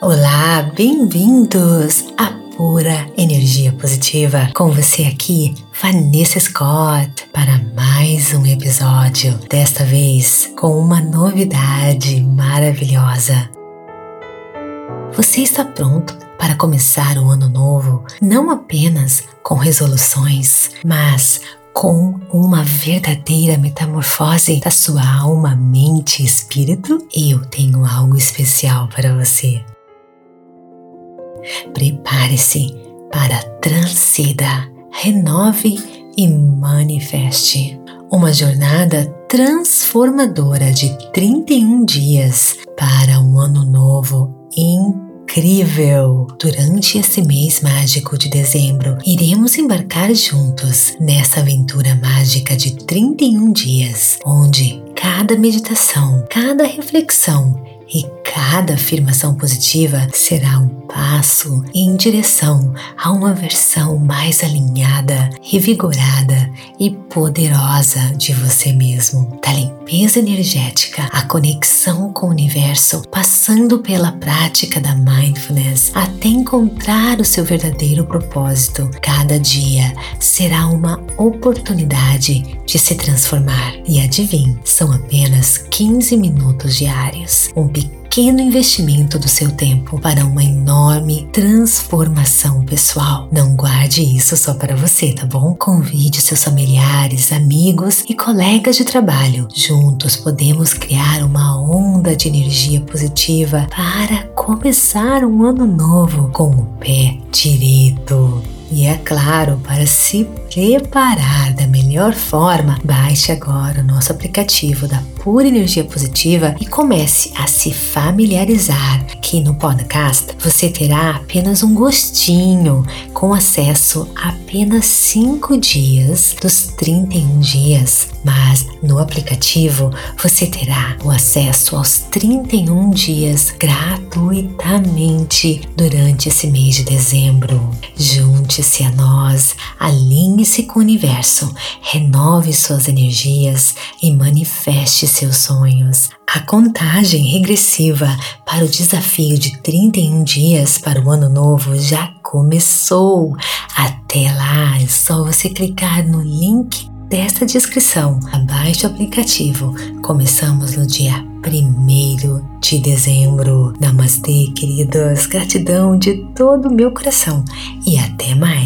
Olá, bem-vindos à Pura Energia Positiva. Com você aqui, Vanessa Scott, para mais um episódio. Desta vez com uma novidade maravilhosa. Você está pronto para começar o ano novo não apenas com resoluções, mas com uma verdadeira metamorfose da sua alma, mente e espírito? Eu tenho algo especial para você. Prepare-se para transcida, renove e manifeste. Uma jornada transformadora de 31 dias para um ano novo incrível. Durante esse mês mágico de dezembro, iremos embarcar juntos nessa aventura mágica de 31 dias, onde cada meditação, cada reflexão cada afirmação positiva será um passo em direção a uma versão mais alinhada, revigorada e poderosa de você mesmo. Da limpeza energética, a conexão com o universo, passando pela prática da mindfulness até encontrar o seu verdadeiro propósito. Cada dia será uma oportunidade de se transformar. E adivinhe, são apenas 15 minutos diários. Um pequeno investimento do seu tempo para uma enorme transformação pessoal. Não guarde isso só para você, tá bom? Convide seus familiares, amigos e colegas de trabalho. Juntos podemos criar uma onda de energia positiva para começar um ano novo com o pé direito. E é claro, para se preparar da melhor forma, baixe agora o nosso aplicativo da Pura Energia Positiva e comece a se familiarizar que no podcast você terá apenas um gostinho com acesso a apenas 5 dias dos 31 dias, mas no aplicativo você terá o acesso aos 31 dias gratuitamente durante esse mês de dezembro. Junte-se a nós, alinhe-se com o universo, renove suas energias e manifeste seus sonhos. A contagem regressiva para o desafio de 31 dias para o ano novo já começou. Até lá, é só você clicar no link desta descrição abaixo do aplicativo. Começamos no dia 1 de dezembro. Namastê, queridos. Gratidão de todo o meu coração e até mais.